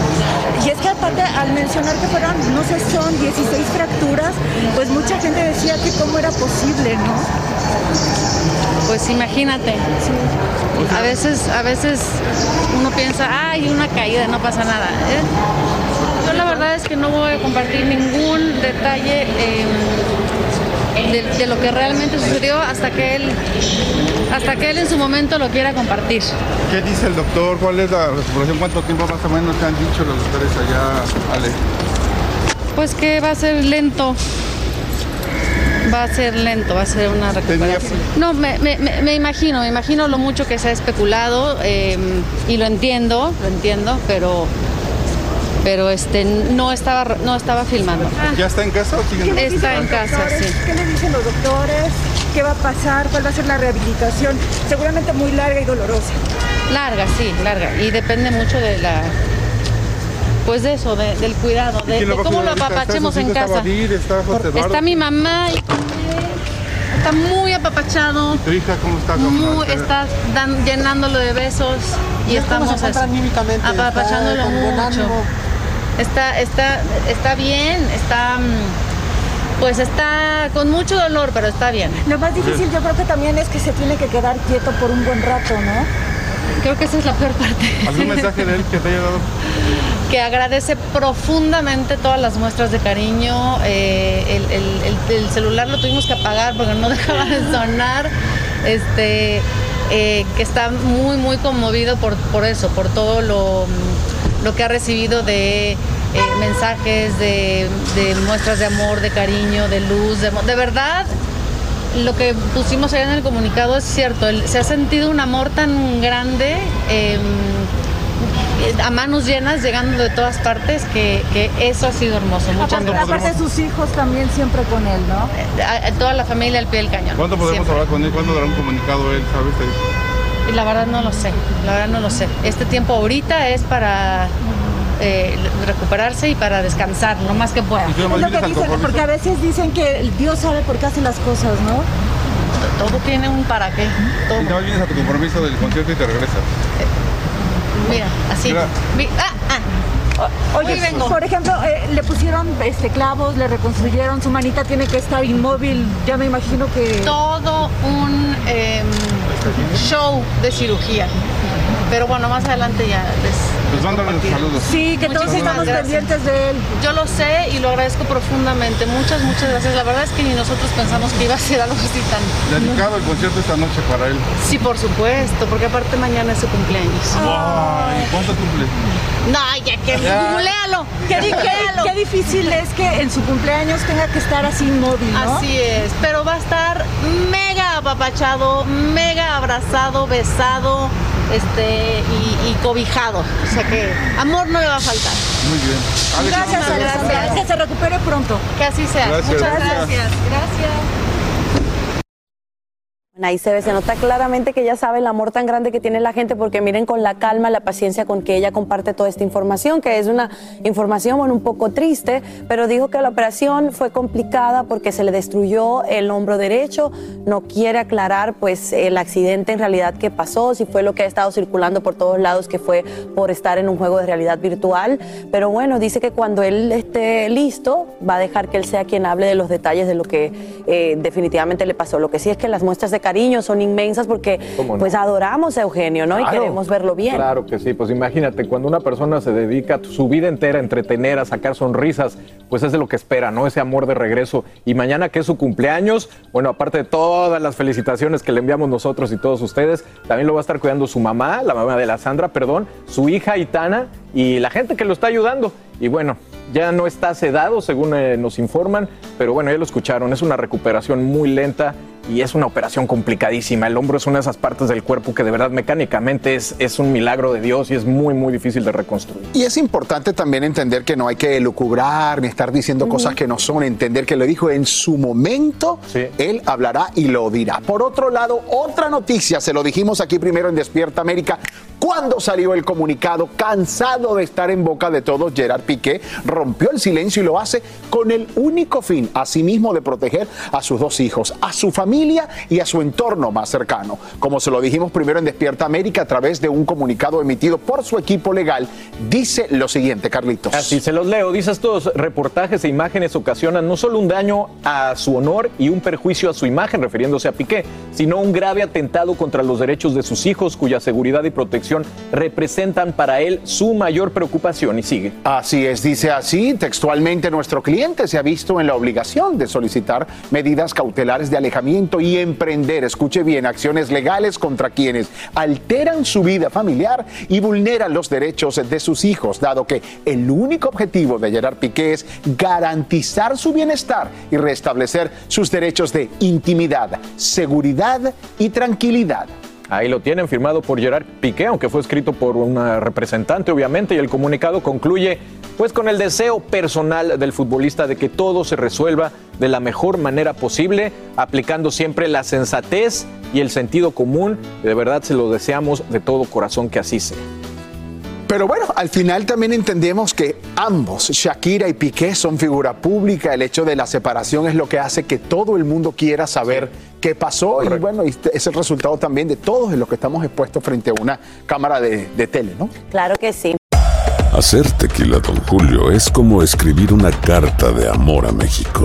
Y es que aparte, al mencionar que fueron, no sé, son 16 fracturas, pues mucha gente decía que cómo era posible, ¿no? Pues imagínate. A veces, a veces uno piensa, ay, una caída, no pasa nada. ¿eh? Yo la verdad es que no voy a compartir ningún detalle eh, de, de lo que realmente sucedió hasta que él, hasta que él en su momento lo quiera compartir. ¿Qué dice el doctor? ¿Cuál es la recuperación? ¿Cuánto tiempo más o menos te han dicho los doctores allá, Ale? Pues que va a ser lento. Va a ser lento, va a ser una recuperación. No, me, me- imagino, me imagino lo mucho que se ha especulado eh, y lo entiendo, lo entiendo, pero pero este no estaba no estaba filmando. ¿Ya está en casa o siguen ¿Qué le dicen Está en casa, sí. ¿Qué le dicen los doctores? ¿Qué va a pasar? ¿Cuál va a ser la rehabilitación? Seguramente muy larga y dolorosa. Larga, sí, larga. Y depende mucho de la pues de eso, de- del cuidado, de, cómo lo apapachemos ¿Está en está casa. Badir, está José Eduardo? Está mi mamá y está muy apapachado. ¿Tu hija cómo está? ¿Cómo Muy, está? dan- llenándolo de besos y, ¿Y estamos anímicamente? apapachándolo ¿Está con buen mucho. ánimo? Está, está, está bien, está mm, pues está con mucho dolor, pero está bien. Lo más difícil yo creo que también es que se tiene que quedar quieto por un buen rato, ¿no? Creo que esa es la peor parte. ¿Algún mensaje de él que te haya dado? que agradece profundamente todas las muestras de cariño. eh, el, el- el- el celular lo tuvimos que apagar porque no dejaba de sonar. Este, eh, que está muy, muy conmovido por, por eso, por todo lo, lo que ha recibido de eh, mensajes, de, de muestras de amor, de cariño, de luz, de, verdad. Lo que pusimos ahí en el comunicado es cierto, se ha sentido un amor tan grande, em, eh, a manos llenas, llegando de todas partes, que, que eso ha sido hermoso. Muchas Aparte, gracias. aparte sus hijos también siempre con él, ¿no? A- a toda la familia al pie del cañón. ¿Cuándo podemos siempre. hablar con él? ¿Cuándo dará un comunicado él? ¿Sabes? Y la verdad no lo sé, la verdad no lo sé. Este tiempo ahorita es para eh, recuperarse y para descansar, lo más que pueda. Es lo que dicen, porque a veces dicen que Dios sabe por qué hace las cosas, ¿no? Todo tiene un para qué. Y no vienes a tu compromiso del concierto y te regresas. Mira, así. Mira. Mi- ah, ah. Oye, por ejemplo, eh, le pusieron este clavos, le reconstruyeron, su manita tiene que estar inmóvil, ya me imagino que... Todo un em, show de cirugía. Pero bueno, más adelante ya les... Pues mándale los saludos. Sí, que todos estamos gracias. pendientes de él. Yo lo sé y lo agradezco profundamente. Muchas, muchas gracias. La verdad es que ni nosotros pensamos que iba a ser algo así tan... Dedicado el concierto esta noche para él. Sí, por supuesto, porque aparte mañana es su cumpleaños. Ay, ¿Cuánto cumple? No, ya que googlealo, Qué, qué- qué difícil es que en su cumpleaños tenga que estar así inmóvil, ¿no? Así es, pero va a estar mega apapachado, mega abrazado, besado, este y, y cobijado. O sea que amor no le va a faltar. Muy bien. Alex, Gracias, Alejandra. Que se recupere pronto. Que así sea. Gracias, Muchas gracias. gracias. Ahí se ve, se nota claramente que ella sabe el amor tan grande que tiene la gente, porque miren con la calma, la paciencia con que ella comparte toda esta información, que es una información bueno, un poco triste, pero dijo que la operación fue complicada porque se le destruyó el hombro derecho, no quiere aclarar pues el accidente en realidad que pasó, si fue lo que ha estado circulando por todos lados, que fue por estar en un juego de realidad virtual, pero bueno, dice que cuando él esté listo, va a dejar que él sea quien hable de los detalles de lo que eh, definitivamente le pasó. Lo que sí es que las muestras de cariño son inmensas porque pues adoramos a Eugenio, ¿no? Y queremos verlo bien. Claro que sí, pues imagínate, cuando una persona se dedica su vida entera a entretener, a sacar sonrisas, pues es de lo que espera, ¿no? Ese amor de regreso. Y mañana que es su cumpleaños, bueno, aparte de todas las felicitaciones que le enviamos nosotros y todos ustedes, también lo va a estar cuidando su mamá, la mamá de la Sandra, perdón, su hija Itana y la gente que lo está ayudando. Y bueno, ya no está sedado, según eh, nos informan, pero bueno, ya lo escucharon, es una recuperación muy lenta y es una operación complicadísima. El hombro es una de esas partes del cuerpo que de verdad mecánicamente es, es un milagro de Dios y es muy, muy difícil de reconstruir. Y es importante también entender que no hay que lucubrar ni estar diciendo cosas que no son, entender que lo dijo en su momento, él hablará y lo dirá. Por otro lado, otra noticia, se lo dijimos aquí primero en Despierta América, cuando salió el comunicado, cansado de estar en boca de todos, Gerard Piqué rompió el silencio y lo hace con el único fin, asimismo, de proteger a sus dos hijos, a su familia y a su entorno más cercano. Como se lo dijimos primero en Despierta América a través de un comunicado emitido por su equipo legal, dice lo siguiente, Carlitos. Así se los leo. Dice estos reportajes e imágenes ocasionan no solo un daño a su honor y un perjuicio a su imagen, refiriéndose a Piqué, sino un grave atentado contra los derechos de sus hijos, cuya seguridad y protección representan para él su mayor preocupación. Y sigue. Así es, dice así, textualmente nuestro cliente se ha visto en la obligación de solicitar medidas cautelares de alejamiento y emprender, escuche bien, acciones legales contra quienes alteran su vida familiar y vulneran los derechos de sus hijos, dado que el único objetivo de Gerard Piqué es garantizar su bienestar y restablecer sus derechos de intimidad, seguridad y tranquilidad. Ahí lo tienen, firmado por Gerard Piqué, aunque fue escrito por una representante, obviamente, y el comunicado concluye pues con el deseo personal del futbolista de que todo se resuelva de la mejor manera posible, aplicando siempre la sensatez y el sentido común. De verdad se lo deseamos de todo corazón que así sea. Pero bueno, al final también entendemos que ambos, Shakira y Piqué, son figura pública. El hecho de la separación es lo que hace que todo el mundo quiera saber qué pasó. Y bueno, es el resultado también de todos los que estamos expuestos frente a una cámara de, de tele, ¿no? Claro que sí. Hacer tequila, Don Julio, es como escribir una carta de amor a México.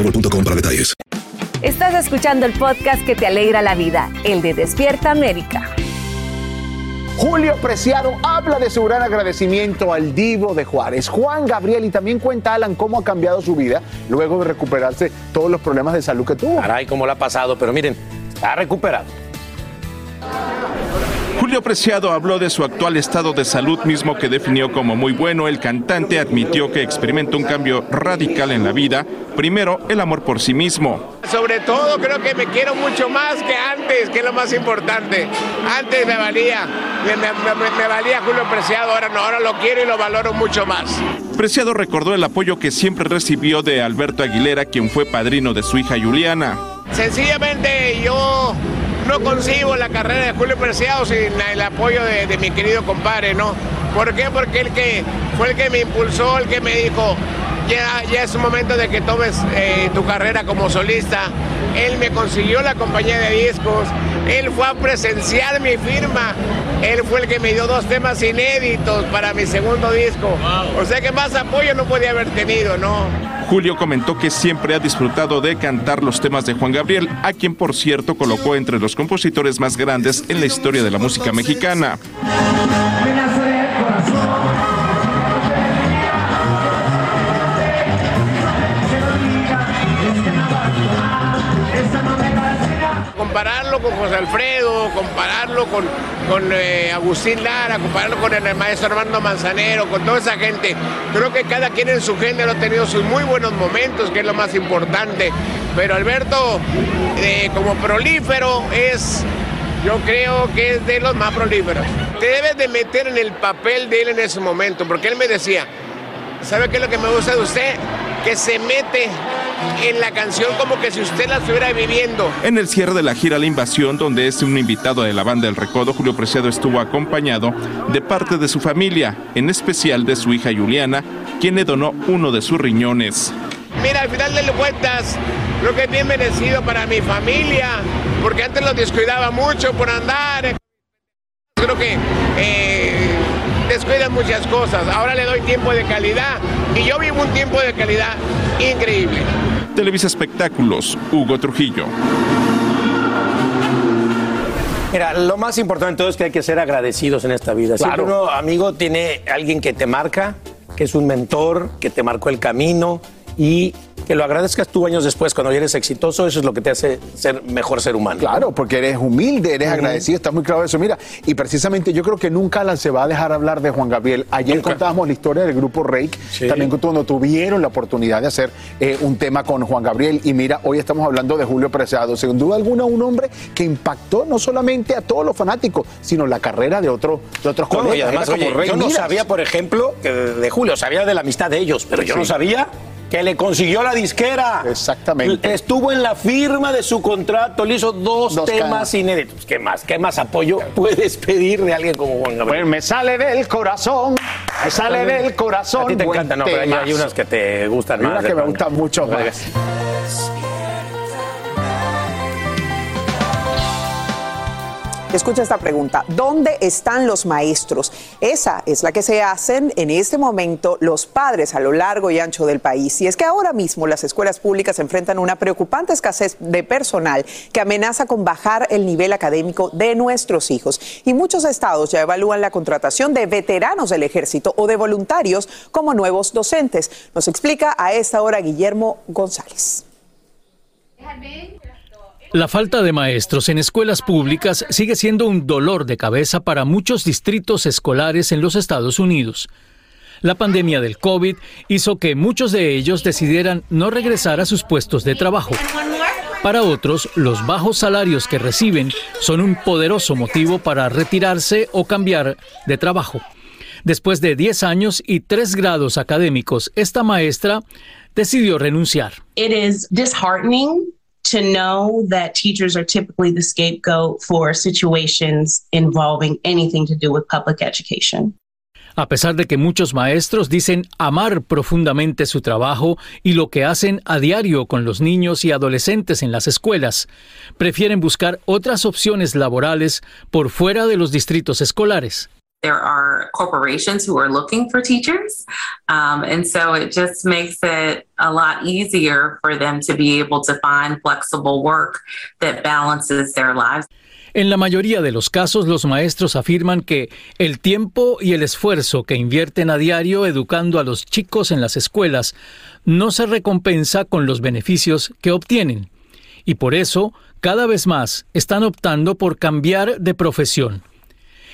boostmobile.com para detalles. Estás escuchando el podcast que te alegra la vida, el de Despierta América. Julio Preciado habla de su gran agradecimiento al divo de Juárez, Juan Gabriel, y también cuenta Alan cómo ha cambiado su vida luego de recuperarse todos los problemas de salud que tuvo. Caray, cómo le ha pasado, pero miren, ha recuperado. Julio Preciado habló de su actual estado de salud mismo que definió como muy bueno. El cantante admitió que experimentó un cambio radical en la vida. Primero, el amor por sí mismo. Sobre todo creo que me quiero mucho más que antes, que es lo más importante. Antes me valía, me, me- me- me valía Julio Preciado, ahora no, ahora lo quiero y lo valoro mucho más. Preciado recordó el apoyo que siempre recibió de Alberto Aguilera, quien fue padrino de su hija Juliana. Sencillamente yo no concibo la carrera de Julio Preciado sin el apoyo de, mi querido compadre, ¿no? ¿Por qué? Porque él que fue el que me impulsó, el que me dijo, ya, ya es un momento de que tomes eh, tu carrera como solista. Él me consiguió la compañía de discos, él fue a presenciar mi firma, él fue el que me dio dos temas inéditos para mi segundo disco. O sea que más apoyo no podía haber tenido, ¿no? Julio comentó que siempre ha disfrutado de cantar los temas de Juan Gabriel, a quien por cierto colocó entre los compositores más grandes en la historia de la música mexicana. Compararlo con José Alfredo, compararlo con, con eh, Agustín Lara, compararlo con el maestro Armando Manzanero, con toda esa gente. Creo que cada quien en su género ha tenido sus muy buenos momentos, que es lo más importante. Pero Alberto, eh, como prolífero, es, yo creo que es de los más prolíferos. Te debes de meter en el papel de él en ese momento, porque él me decía, ¿sabe qué es lo que me gusta de usted? Que se mete en la canción como que si usted la estuviera viviendo. En el cierre de la gira La Invasión, donde es un invitado de la banda El Recodo, Julio Preciado estuvo acompañado de parte de su familia, en especial de su hija Juliana, quien le donó uno de sus riñones. Mira, al final de cuentas, lo que es bien merecido para mi familia, porque antes los descuidaba mucho por andar. Creo que eh, descuidan muchas cosas. Ahora le doy tiempo de calidad y yo vivo un tiempo de calidad increíble. Televisa Espectáculos, Hugo Trujillo. Mira, lo más importante de todo es que hay que ser agradecidos en esta vida. Siempre Claro. uno, amigo, tiene alguien que te marca, que es un mentor, que te marcó el camino y que lo agradezcas tú años después cuando ya eres exitoso, eso es lo que te hace ser mejor ser humano. Claro, porque eres humilde, eres agradecido, está muy claro eso. Mira, y precisamente yo creo que nunca Alan se va a dejar hablar de Juan Gabriel. Ayer contábamos la historia del grupo Rake, también cuando tuvieron la oportunidad de hacer eh, un tema con Juan Gabriel. Y mira, hoy estamos hablando de Julio Preciado. Sin duda alguna, un hombre que impactó no solamente a todos los fanáticos, sino la carrera de, otro, de otros No, colegas. y además, Era como oye, Rey yo no sabía, por ejemplo, que de, de Julio, sabía de la amistad de ellos, pero yo Sí. no sabía que le consiguió la disquera. Exactamente. Estuvo en la firma de su contrato, le hizo dos, Dos temas inéditos. ¿Qué más? ¿Qué más apoyo puedes pedir de alguien como Juan Gabriel? Pues me sale del corazón, me sale del corazón. A ti te encanta, no, pero hay, hay unas que te gustan Hay más. unas de que me gustan mucho más. Escucha esta pregunta. ¿Dónde están los maestros? Esa es la que se hacen en este momento los padres a lo largo y ancho del país. Y es que ahora mismo las escuelas públicas enfrentan una preocupante escasez de personal que amenaza con bajar el nivel académico de nuestros hijos. Y muchos estados ya evalúan la contratación de veteranos del ejército o de voluntarios como nuevos docentes. Nos explica a esta hora Guillermo González. La falta de maestros en escuelas públicas sigue siendo un dolor de cabeza para muchos distritos escolares en los Estados Unidos. La pandemia del COVID hizo que muchos de ellos decidieran no regresar a sus puestos de trabajo. Para otros, los bajos salarios que reciben son un poderoso motivo para retirarse o cambiar de trabajo. Después de 10 años y 3 grados académicos, esta maestra decidió renunciar. it is to know that teachers are typically the scapegoat for situations involving anything to do with public education. A pesar de que muchos maestros dicen amar profundamente su trabajo y lo que hacen a diario con los niños y adolescentes en las escuelas, prefieren buscar otras opciones laborales por fuera de los distritos escolares. There are corporations who are looking for teachers. Um, and so it just makes it a lot easier for them to be able to find flexible work that balances their lives. En la mayoría de los casos, los maestros afirman que el tiempo y el esfuerzo que invierten a diario educando a los chicos en las escuelas no se recompensa con los beneficios que obtienen. Y por eso, cada vez más, están optando por cambiar de profesión.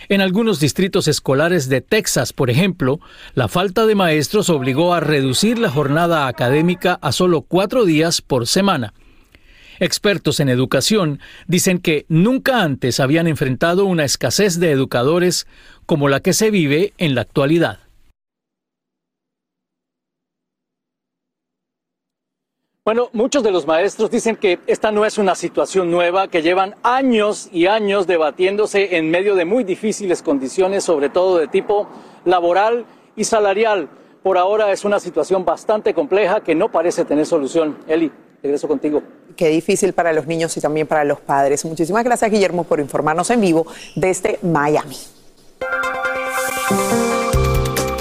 En algunos distritos escolares de Texas, por ejemplo, la falta de maestros obligó a reducir la jornada académica a solo cuatro días por semana. Expertos en educación dicen que nunca antes habían enfrentado una escasez de educadores como la que se vive en la actualidad. Bueno, muchos de los maestros dicen que esta no es una situación nueva, que llevan años y años debatiéndose en medio de muy difíciles condiciones, sobre todo de tipo laboral y salarial. Por ahora es una situación bastante compleja que no parece tener solución. Eli, regreso contigo. Qué difícil para los niños y también para los padres. Muchísimas gracias, Guillermo, por informarnos en vivo desde Miami.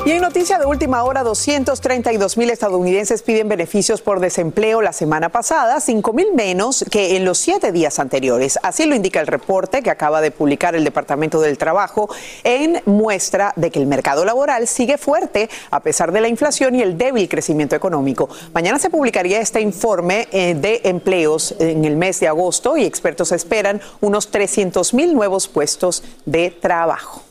Y en noticia de última hora, 232 mil estadounidenses piden beneficios por desempleo la semana pasada, 5 mil menos que en los siete días anteriores. Así lo indica el reporte que acaba de publicar el Departamento del Trabajo en muestra de que el mercado laboral sigue fuerte a pesar de la inflación y el débil crecimiento económico. Mañana se publicaría este informe eh, de empleos en el mes de agosto y expertos esperan unos 300 mil nuevos puestos de trabajo.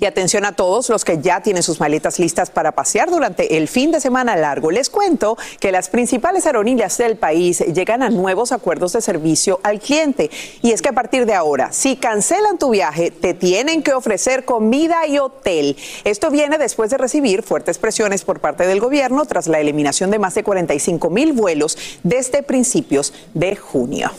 Y atención a todos los que ya tienen sus maletas listas para pasear durante el fin de semana largo. Les cuento que las principales aerolíneas del país llegan a nuevos acuerdos de servicio al cliente. Y es que a partir de ahora, si cancelan tu viaje, te tienen que ofrecer comida y hotel. Esto viene después de recibir fuertes presiones por parte del gobierno tras la eliminación de más de 45 mil vuelos desde principios de junio.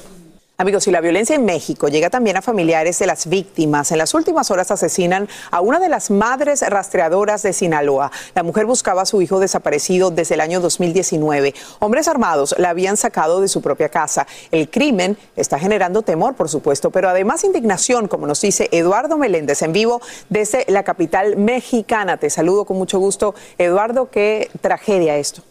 Amigos, y la violencia en México llega también a familiares de las víctimas. En las últimas horas asesinan a una de las madres rastreadoras de Sinaloa. La mujer buscaba a su hijo desaparecido desde el año 2019. Hombres armados la habían sacado de su propia casa. El crimen está generando temor, por supuesto, pero además indignación, como nos dice Eduardo Meléndez en vivo desde la capital mexicana. Te saludo con mucho gusto. Eduardo, qué tragedia esto.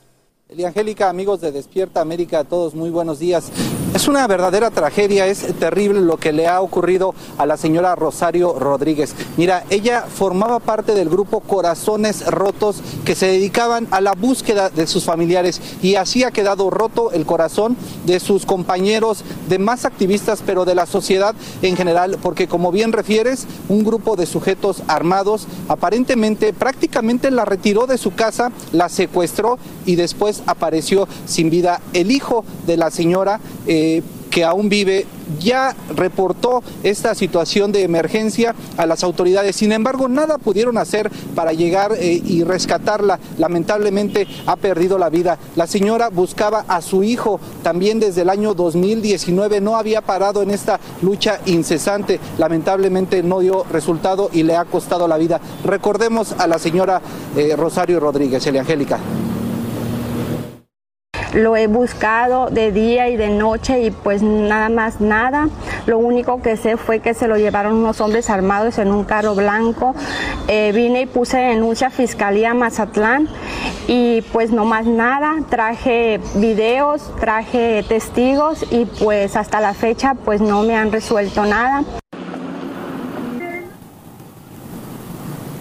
Angélica, amigos de Despierta América, todos muy buenos días. Es una verdadera tragedia, es terrible lo que le ha ocurrido a la señora Rosario Rodríguez. Mira, ella formaba parte del grupo Corazones Rotos que se dedicaban a la búsqueda de sus familiares y así ha quedado roto el corazón de sus compañeros, de más activistas, pero de la sociedad en general, porque como bien refieres, un grupo de sujetos armados aparentemente prácticamente la retiró de su casa, la secuestró y después apareció sin vida. El hijo de la señora... Eh, que aún vive, ya reportó esta situación de emergencia a las autoridades. Sin embargo, nada pudieron hacer para llegar eh, y rescatarla. Lamentablemente ha perdido la vida. La señora buscaba a su hijo también desde el año 2019. No había parado en esta lucha incesante. Lamentablemente no dio resultado y le ha costado la vida. Recordemos a la señora eh, Rosario Rodríguez, Eliangélica. Lo he buscado de día y de noche y pues nada más nada. Lo único que sé fue que se lo llevaron unos hombres armados en un carro blanco. Eh, vine y puse denuncia Fiscalía Mazatlán y pues no más nada. Traje videos, traje testigos y pues hasta la fecha pues no me han resuelto nada.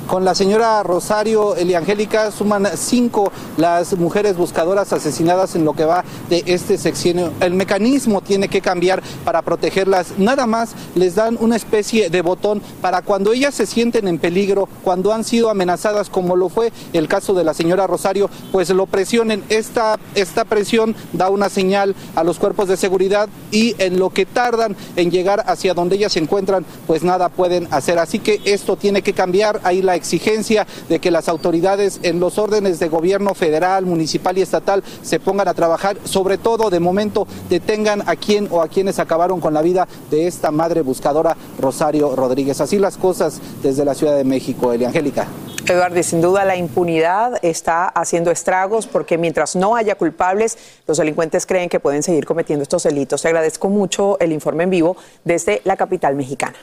Con la señora Rosario Eliangélica suman cinco las mujeres buscadoras asesinadas en lo que va de este sexenio. El mecanismo tiene que cambiar para protegerlas. Nada más les dan una especie de botón para cuando ellas se sienten en peligro, cuando han sido amenazadas, como lo fue el caso de la señora Rosario, pues lo presionen. Esta, esta presión da una señal a los cuerpos de seguridad y en lo que tardan en llegar hacia donde ellas se encuentran, pues nada pueden hacer. Así que esto tiene que cambiar. Ahí la exigencia de que las autoridades en los órdenes de gobierno federal, municipal y estatal se pongan a trabajar, sobre todo de momento detengan a quien o a quienes acabaron con la vida de esta madre buscadora Rosario Rodríguez. Así las cosas desde la Ciudad de México, Eliangélica. Eduardo, sin duda la impunidad está haciendo estragos porque mientras no haya culpables, los delincuentes creen que pueden seguir cometiendo estos delitos. Te agradezco mucho el informe en vivo desde la capital mexicana.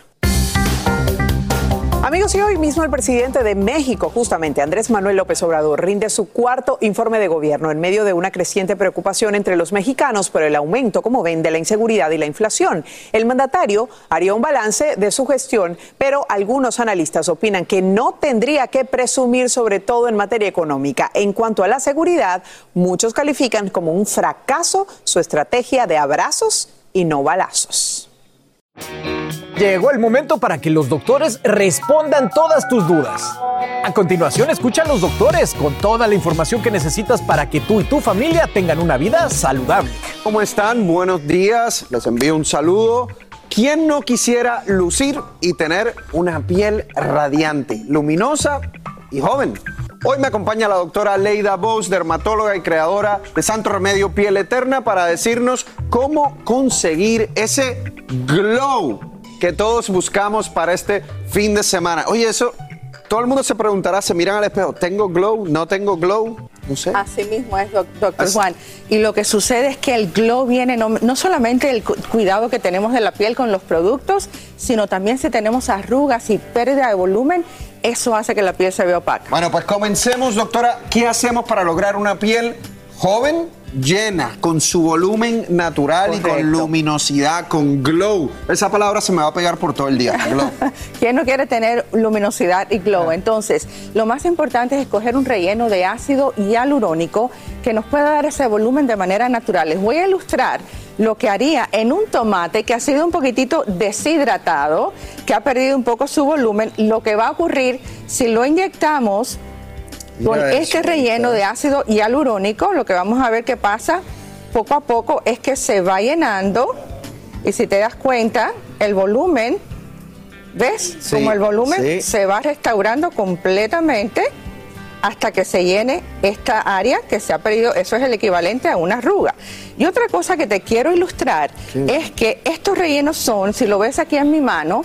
Amigos, y hoy mismo el presidente de México, justamente Andrés Manuel López Obrador, rinde su cuarto informe de gobierno en medio de una creciente preocupación entre los mexicanos por el aumento, como ven, de la inseguridad y la inflación. El mandatario haría un balance de su gestión, pero algunos analistas opinan que no tendría que presumir, sobre todo en materia económica. En cuanto a la seguridad, muchos califican como un fracaso su estrategia de abrazos y no balazos. Llegó el momento para que los doctores respondan todas tus dudas. A continuación, escucha a los doctores con toda la información que necesitas para que tú y tu familia tengan una vida saludable. ¿Cómo están? Buenos días. Les envío un saludo. ¿Quién no quisiera lucir y tener una piel radiante, luminosa y joven? Hoy me acompaña la doctora Leida Bos, dermatóloga y creadora de Santo Remedio Piel Eterna, para decirnos cómo conseguir ese glow que todos buscamos para este fin de semana. Oye, eso, todo el mundo se preguntará, se miran al espejo, ¿tengo glow? ¿No tengo glow? No sé. Así mismo es, doctor Juan. Y lo que sucede es que el glow viene no, no solamente del cuidado que tenemos de la piel con los productos, sino también si tenemos arrugas y pérdida de volumen, eso hace que la piel se vea opaca. Bueno, pues comencemos, doctora. ¿Qué hacemos para lograr una piel joven? llena, con su volumen natural y con luminosidad, con glow. Esa palabra se me va a pegar por todo el día, glow. ¿Quién no quiere tener luminosidad y glow? Entonces, lo más importante es escoger un relleno de ácido hialurónico que nos pueda dar ese volumen de manera natural. Les voy a ilustrar lo que haría en un tomate que ha sido un poquitito deshidratado, que ha perdido un poco su volumen, lo que va a ocurrir si lo inyectamos con Mira este eso, relleno de ácido hialurónico, lo que vamos a ver que pasa poco a poco es que se va llenando y si te das cuenta, el volumen, ¿ves? Sí, Como el volumen sí. se va restaurando completamente hasta que se llene esta área que se ha perdido, eso es el equivalente a una arruga. Y otra cosa que te quiero ilustrar es que estos rellenos son, si lo ves aquí en mi mano,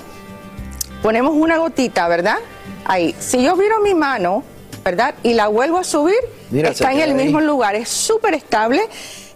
ponemos una gotita, ¿verdad? Ahí. Si yo viro mi mano, ¿verdad? Y la vuelvo a subir, Mira, está en el ahí. mismo lugar, es súper estable.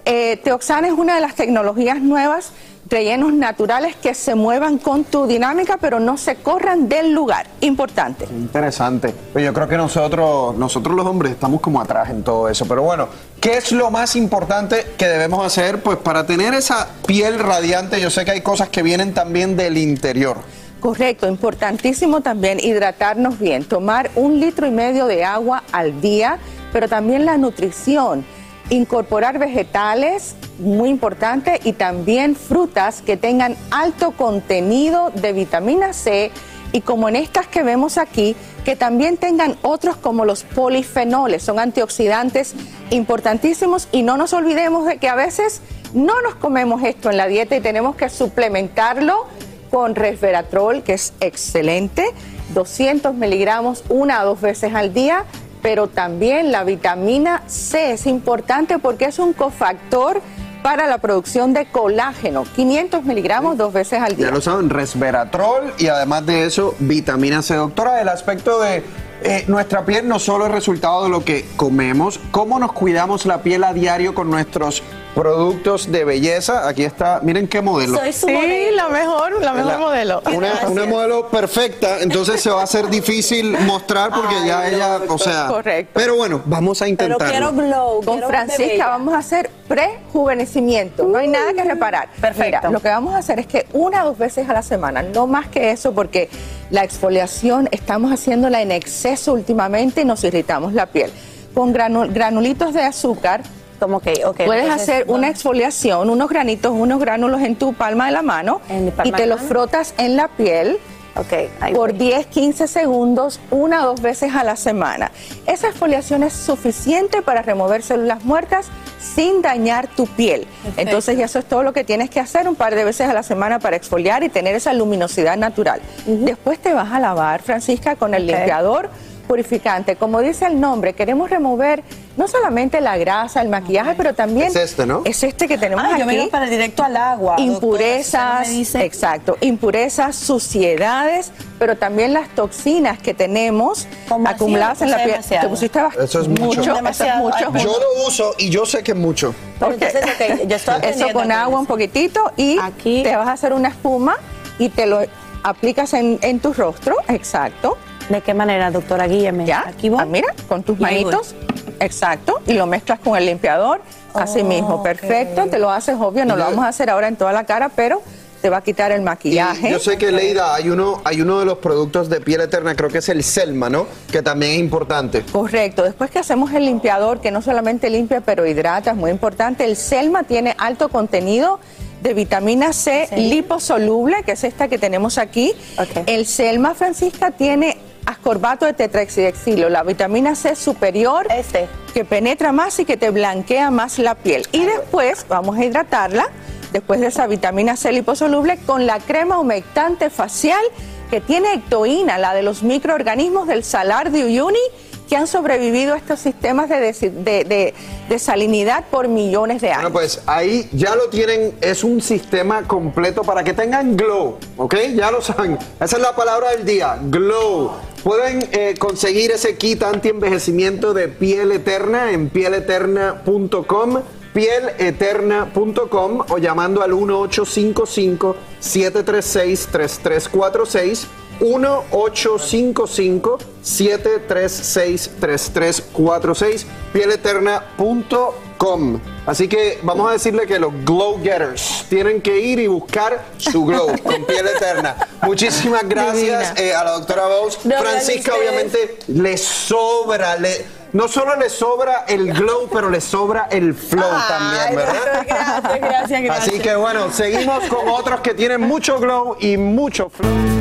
Eh, Teoxana es una de las tecnologías nuevas, rellenos naturales que se muevan con tu dinámica, pero no se corran del lugar. Importante. Interesante. Pues yo creo que nosotros, nosotros los hombres estamos como atrás en todo eso. Pero bueno, ¿qué es lo más importante que debemos hacer? Pues para tener esa piel radiante, yo sé que hay cosas que vienen también del interior. Correcto, importantísimo también hidratarnos bien, tomar un litro y medio de agua al día, pero también la nutrición, incorporar vegetales, muy importante, y también frutas que tengan alto contenido de vitamina C y como en estas que vemos aquí, que también tengan otros como los polifenoles, son antioxidantes importantísimos y no nos olvidemos de que a veces no nos comemos esto en la dieta y tenemos que suplementarlo con resveratrol, que es excelente, 200 miligramos una o dos veces al día, pero también la vitamina C es importante porque es un cofactor para la producción de colágeno, 500 miligramos dos veces al día. Ya lo saben, resveratrol y además de eso, vitamina C. Doctora, el aspecto de eh, nuestra piel no solo es resultado de lo que comemos, cómo nos cuidamos la piel a diario con nuestros productos de belleza. Aquí está, miren qué modelo. Soy su Sí, modelo. la mejor, la mejor modelo. Una, modelo perfecta, entonces se va a hacer difícil mostrar porque ya ella, o sea. Correcto. Pero bueno, vamos a intentarlo. Con Francisca vamos a hacer prejuvenecimiento. No hay nada que reparar. Perfecto. lo que vamos a hacer es que una o dos veces a la semana, no más que eso, porque la exfoliación estamos haciéndola en exceso últimamente y nos irritamos la piel. Con granu- granulitos de azúcar. Como que, Puedes entonces, hacer una exfoliación, unos granitos, unos gránulos en tu palma de la mano y te los frotas en la piel por 10, 15 segundos, una o dos veces a la semana. Esa exfoliación es suficiente para remover células muertas sin dañar tu piel. Entonces, ya eso es todo lo que tienes que hacer un par de veces a la semana para exfoliar y tener esa luminosidad natural. Después te vas a lavar, Francisca, con el limpiador purificante. Como dice el nombre, queremos remover no solamente la grasa, el maquillaje, pero también Es este, ¿no? es este que tenemos Ah, aquí. yo vengo para directo al agua. Impurezas, doctora, no exacto, impurezas, suciedades, pero también las toxinas que tenemos acumuladas en la piel. demasiado. Te pusiste bast- Eso es mucho. eso es mucho. Ay, Yo lo uso y yo sé que es mucho. Pero entonces, ok, yo estoy Eso con agua un poquitito y te vas a hacer una espuma y te lo aplicas en, en tu rostro, exacto. ¿De qué manera, doctora? Guíame. Ya, Aquí voy. ah, mira, con tus Y voy. Exacto, y lo mezclas con el limpiador, así mismo, perfecto, te lo haces obvio, no lo vamos a hacer ahora en toda la cara, pero te va a quitar el maquillaje. Yo sé que Leida, hay uno, hay uno de los productos de piel eterna, creo que es el Selma, ¿no? Que también es importante. Correcto. Después que hacemos el limpiador, que no solamente limpia, pero hidrata, es muy importante. El Selma tiene alto contenido de vitamina C liposoluble, que es esta que tenemos aquí. El Selma, Francisca, tiene ascorbato de tetraxidexilo, la vitamina C superior, Este. que penetra más y que te blanquea más la piel. Y después vamos a hidratarla, después de esa vitamina C liposoluble, con la crema humectante facial que tiene ectoína, la de los microorganismos del salar de Uyuni, que han sobrevivido a estos sistemas de, desi- de- de- de salinidad por millones de años. Bueno, pues ahí ya lo tienen, es un sistema completo para que tengan glow, ¿ok? Ya lo saben, esa es la palabra del día, glow. Pueden eh, conseguir ese kit anti-envejecimiento de piel eterna en pieleterna.com, pieleterna.com o llamando al 1855-736-3346. 1-855-736-3346, pieleterna.com. Así que vamos a decirle que los glow getters tienen que ir y buscar su glow con piel eterna. Muchísimas gracias eh, a la doctora Bowes. No, Francisca, obviamente, le sobra, le, no solo le sobra el glow, pero le sobra el flow también, ¿verdad? Gracias, gracias, gracias. Así que bueno, seguimos con otros que tienen mucho glow y mucho flow.